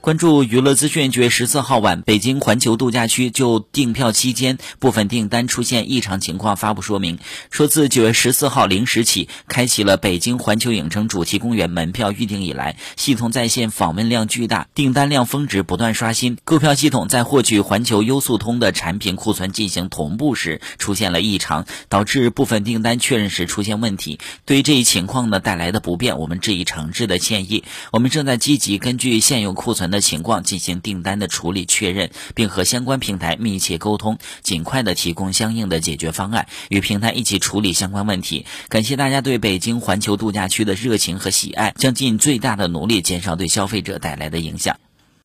关注娱乐资讯，九月十四号晚，北京环球度假区就订票期间部分订单出现异常情况发布说明，说自九月十四号零时起，开启了北京环球影城主题公园门票预订以来，系统在线访问量巨大，订单量峰值不断刷新。购票系统在获取环球优速通的产品库存进行同步时出现了异常，导致部分订单确认时出现问题。对于这一情况呢带来的不便，我们致以诚挚的歉意。我们正在积极根据现有库存。的情况进行订单的处理确认，并和相关平台密切沟通，尽快的提供相应的解决方案，与平台一起处理相关问题。感谢大家对北京环球度假区的热情和喜爱，将尽最大的努力减少对消费者带来的影响。